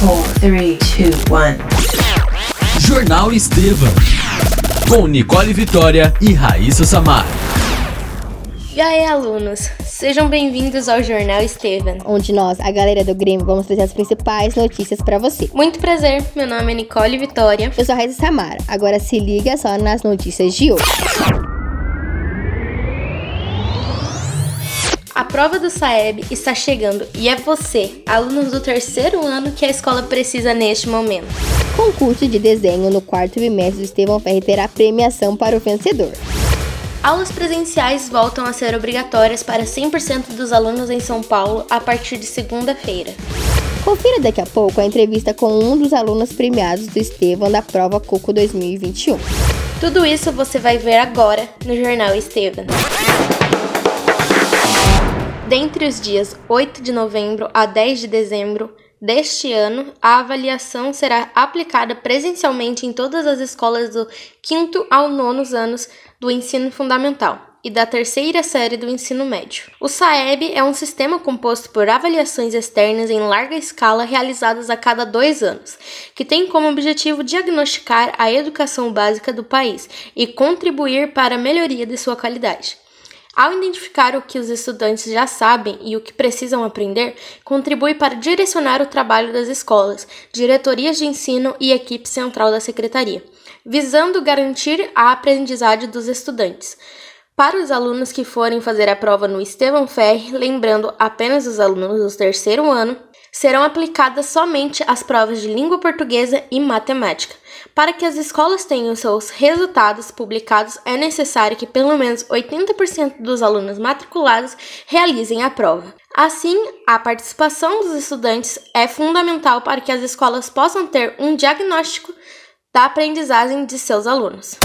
4, 3, 2, 1. Jornal Estevam. Com Nicole Vitória e Raíssa Samar. E aí, alunos? Sejam bem-vindos ao Jornal Estevam. onde nós, a galera do Grêmio, vamos trazer as principais notícias pra você. Muito prazer, meu nome é Nicole Vitória. Eu sou a Raíssa Samara, agora se liga só nas notícias de hoje. Prova do SAEB está chegando e é você, alunos do terceiro ano, que a escola precisa neste momento. Concurso de desenho no quarto bimestre do Estevão Ferri terá premiação para o vencedor. Aulas presenciais voltam a ser obrigatórias para 100% dos alunos em São Paulo a partir de segunda-feira. Confira daqui a pouco a entrevista com um dos alunos premiados do Estevão da prova Coco 2021. Tudo isso você vai ver agora no Jornal Estevam. Dentre os dias 8 de novembro a 10 de dezembro deste ano, a avaliação será aplicada presencialmente em todas as escolas do quinto ao nono anos do ensino fundamental e da terceira série do ensino médio. O SAEB é um sistema composto por avaliações externas em larga escala realizadas a cada dois anos, que tem como objetivo diagnosticar a educação básica do país e contribuir para a melhoria de sua qualidade. Ao identificar o que os estudantes já sabem e o que precisam aprender, contribui para direcionar o trabalho das escolas, diretorias de ensino e equipe central da secretaria, visando garantir a aprendizagem dos estudantes. Para os alunos que forem fazer a prova no Estevão Ferri, lembrando apenas os alunos do terceiro ano, serão aplicadas somente as provas de língua portuguesa e matemática. Para que as escolas tenham seus resultados publicados, é necessário que pelo menos 80% dos alunos matriculados realizem a prova. Assim, a participação dos estudantes é fundamental para que as escolas possam ter um diagnóstico da aprendizagem de seus alunos.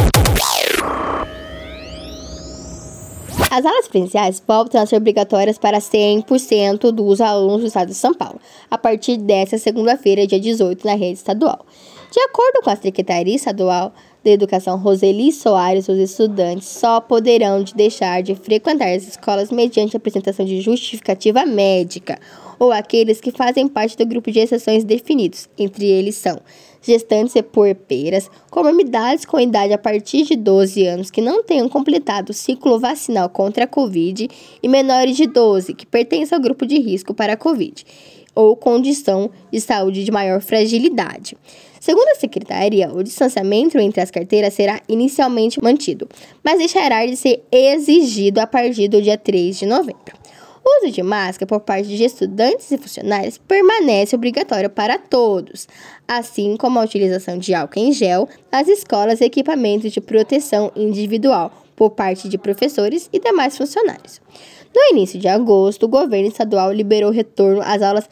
As aulas presenciais voltam a ser obrigatórias para 100% dos alunos do estado de São Paulo, a partir desta segunda-feira, dia 18, na rede estadual. De acordo com a Secretaria Estadual da Educação Roseli Soares, os estudantes só poderão deixar de frequentar as escolas mediante apresentação de justificativa médica ou aqueles que fazem parte do grupo de exceções definidos. Entre eles são gestantes e puerpeiras, comorbidades com idade a partir de 12 anos que não tenham completado o ciclo vacinal contra a Covid e menores de 12 que pertencem ao grupo de risco para a Covid ou condição de saúde de maior fragilidade. Segundo a secretaria, o distanciamento entre as carteiras será inicialmente mantido, mas deixará de ser exigido a partir do dia 3 de novembro. O uso de máscara por parte de estudantes e funcionários permanece obrigatório para todos, assim como a utilização de álcool em gel nas escolas e equipamentos de proteção individual por parte de professores e demais funcionários. No início de agosto, o governo estadual liberou retorno às aulas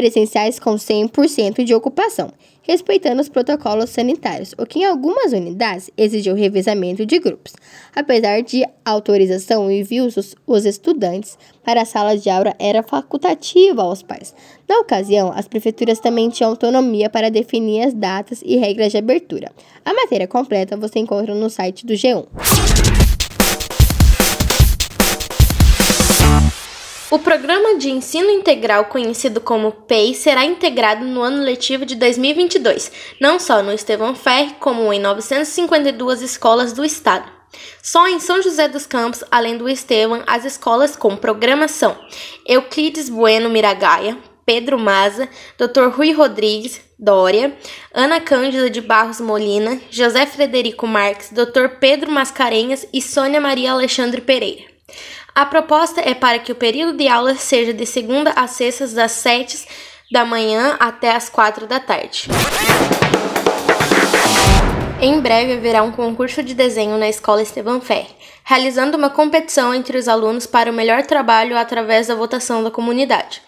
presenciais com 100% de ocupação, respeitando os protocolos sanitários, o que em algumas unidades exigiu revezamento de grupos. Apesar de autorização e envios, os estudantes para a sala de aula era facultativa aos pais. Na ocasião, as prefeituras também tinham autonomia para definir as datas e regras de abertura. A matéria completa você encontra no site do G1. O programa de ensino integral, conhecido como PEI, será integrado no ano letivo de 2022, não só no Estevão Ferri, como em 952 escolas do estado. Só em São José dos Campos, além do Estevão, as escolas com programação Euclides Bueno Miragaia, Pedro Maza, Dr. Rui Rodrigues, Dória, Ana Cândida de Barros Molina, José Frederico Marques, Dr. Pedro Mascarenhas e Sônia Maria Alexandre Pereira. A proposta é para que o período de aula seja de segunda a sexta, das 7 da manhã até as 4 da tarde. Em breve haverá um concurso de desenho na Escola Estevão Ferri, realizando uma competição entre os alunos para o melhor trabalho através da votação da comunidade.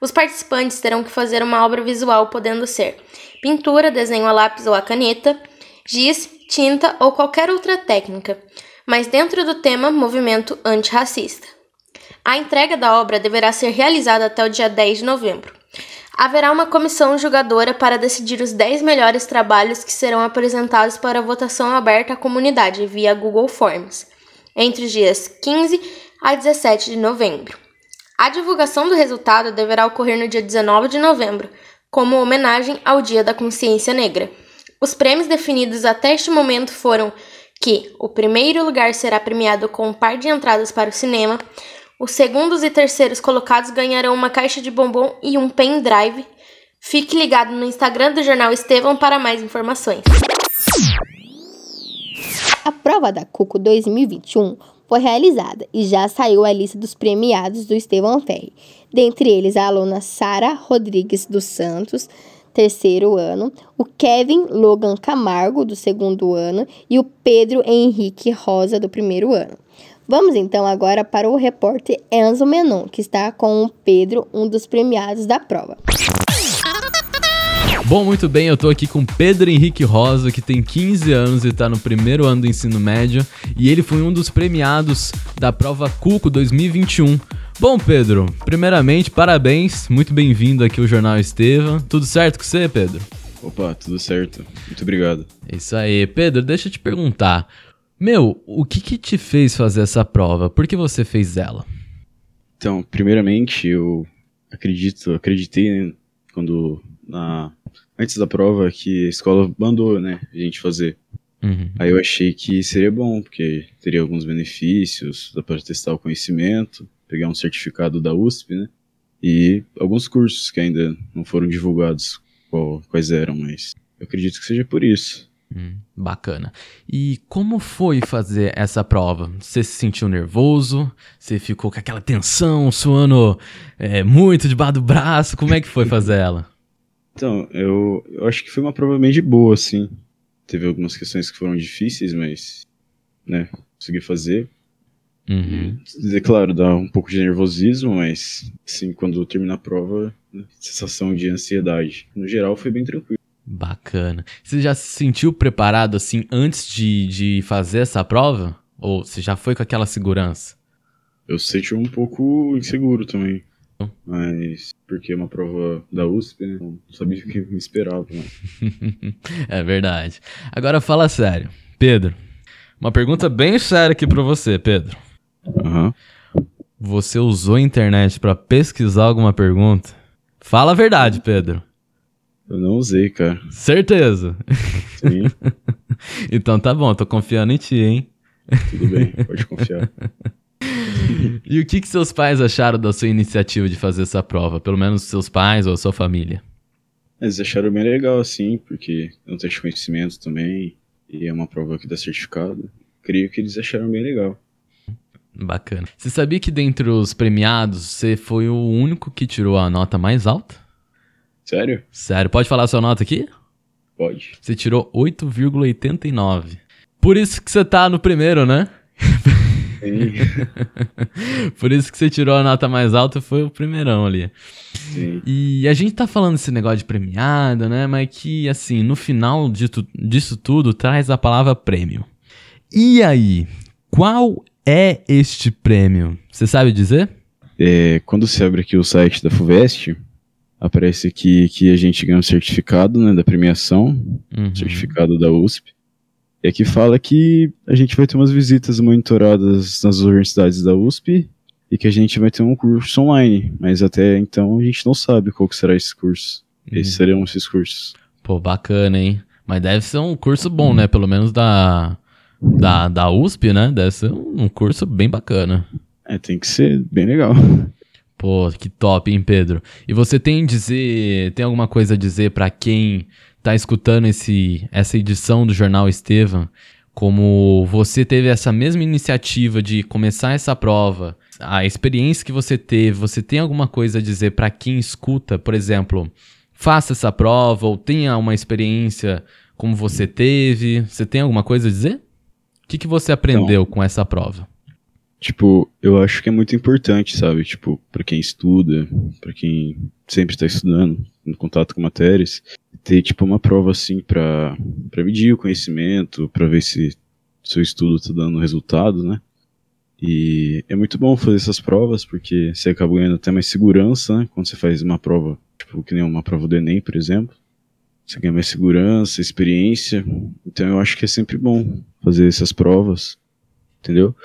Os participantes terão que fazer uma obra visual, podendo ser pintura, desenho a lápis ou a caneta, giz, tinta ou qualquer outra técnica mas dentro do tema Movimento Antirracista. A entrega da obra deverá ser realizada até o dia 10 de novembro. Haverá uma comissão julgadora para decidir os 10 melhores trabalhos que serão apresentados para votação aberta à comunidade via Google Forms, entre os dias 15 a 17 de novembro. A divulgação do resultado deverá ocorrer no dia 19 de novembro, como homenagem ao Dia da Consciência Negra. Os prêmios definidos até este momento foram que o primeiro lugar será premiado com um par de entradas para o cinema, os segundos e terceiros colocados ganharão uma caixa de bombom e um pendrive. Fique ligado no Instagram do Jornal Estevão para mais informações. A prova da Cuco 2021 foi realizada e já saiu a lista dos premiados do Estevão Ferri. Dentre eles, a aluna Sara Rodrigues dos Santos, terceiro ano, o Kevin Logan Camargo, do segundo ano, e o Pedro Henrique Rosa, do primeiro ano. Vamos então agora para o repórter Enzo Menon, que está com o Pedro, um dos premiados da prova. Bom, muito bem, eu tô aqui com Pedro Henrique Rosa, que tem 15 anos e tá no primeiro ano do ensino médio, e ele foi um dos premiados da prova Cuco 2021. Bom, Pedro, primeiramente, parabéns, muito bem-vindo aqui ao Jornal Estevam. Tudo certo com você, Pedro? Opa, tudo certo. Muito obrigado. É isso aí. Pedro, deixa eu te perguntar. Meu, o que que te fez fazer essa prova? Por que você fez ela? Então, primeiramente, eu acredito, acreditei, né, quando na antes da prova que a escola mandou, né, a gente fazer. Uhum. Aí eu achei que seria bom, porque teria alguns benefícios, dá para testar o conhecimento, pegar um certificado da USP, né? E alguns cursos que ainda não foram divulgados qual, quais eram, mas eu acredito que seja por isso. Hum, bacana. E como foi fazer essa prova? Você se sentiu nervoso? Você ficou com aquela tensão, suando é, muito debaixo do braço? Como é que foi fazer ela? Então, eu, eu acho que foi uma prova bem de boa, assim. Teve algumas questões que foram difíceis, mas, né, consegui fazer. Uhum. É claro, dá um pouco de nervosismo, mas, assim, quando termina a prova, né, sensação de ansiedade. No geral, foi bem tranquilo. Bacana. Você já se sentiu preparado, assim, antes de, de fazer essa prova? Ou você já foi com aquela segurança? Eu senti um pouco inseguro também. Mas, porque é uma prova da USP, né? Não sabia o que me esperava. Né? é verdade. Agora fala sério. Pedro, uma pergunta bem séria aqui pra você, Pedro. Aham. Você usou a internet pra pesquisar alguma pergunta? Fala a verdade, Pedro. Eu não usei, cara. Certeza. Sim, Então tá bom, tô confiando em ti, hein? tudo bem, pode confiar. E o que, que seus pais acharam da sua iniciativa de fazer essa prova? Pelo menos seus pais ou a sua família? Eles acharam bem legal, assim, porque teste de conhecimento também, e é uma prova que dá certificado. Creio que eles acharam bem legal. Bacana. Você sabia que dentre os premiados, você foi o único que tirou a nota mais alta? Sério? Sério, pode falar a sua nota aqui? Pode. Você tirou 8,89. Por isso que você tá no primeiro, né? Sim, Por isso que você tirou a nota mais alta foi o primeirão ali. sim. E a gente tá falando desse negócio de premiado, né? Mas que, assim, no final tu- disso tudo, traz a palavra prêmio. E aí, qual é este prêmio? Você sabe dizer? É, quando você abre aqui o site da FUVEST, aparece aqui que a gente ganha um certificado né, da premiação, Uhum. certificado da USP. E aqui fala que a gente vai ter umas visitas monitoradas nas universidades da USP e que a gente vai ter um curso online. Mas até então a gente não sabe qual que será esse curso. Esses serão esses cursos. Pô, bacana, hein? Mas deve ser um curso bom, né? Pelo menos da, da, da USP, né? Deve ser um curso bem bacana. É, tem que ser bem legal. Pô, que top, hein, Pedro? E você tem dizer, tem alguma coisa a dizer pra quem tá escutando esse essa edição do Jornal Estevam, como você teve essa mesma iniciativa de começar essa prova, a experiência que você teve, você tem alguma coisa a dizer pra quem escuta, por exemplo, faça essa prova ou tenha uma experiência como você teve, você tem alguma coisa a dizer? Que, que você aprendeu com essa prova? Tipo, eu acho que é muito importante, sabe? Tipo, pra quem estuda, pra quem sempre tá estudando, em contato com matérias, ter, tipo, uma prova, assim, pra, pra medir o conhecimento, pra ver se seu estudo tá dando resultado, né? E é muito bom fazer essas provas, porque você acaba ganhando até mais segurança, né? Quando você faz uma prova, tipo, que nem uma prova do Enem, por exemplo. Você ganha mais segurança, experiência. Então eu acho que é sempre bom fazer essas provas, entendeu?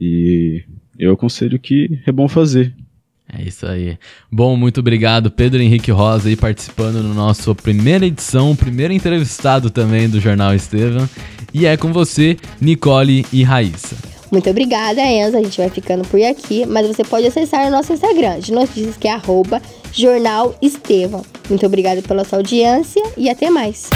E eu aconselho que é bom fazer. É isso aí. Bom, muito obrigado, Pedro Henrique Rosa, aí participando no nosso primeira edição, primeiro entrevistado também do Jornal Estevam. E é com você, Nicole e Raíssa. Muito obrigada, Enzo. A gente vai ficando por aqui, mas você pode acessar o nosso Instagram de notícias, que é arroba Jornal Estevão. Muito obrigada pela sua audiência e até mais.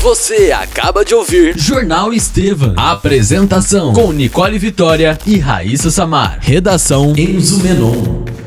Você acaba de ouvir Jornal Estevam. Apresentação com Nicole Vitória e Raíssa Samar. Redação Enzo Menon.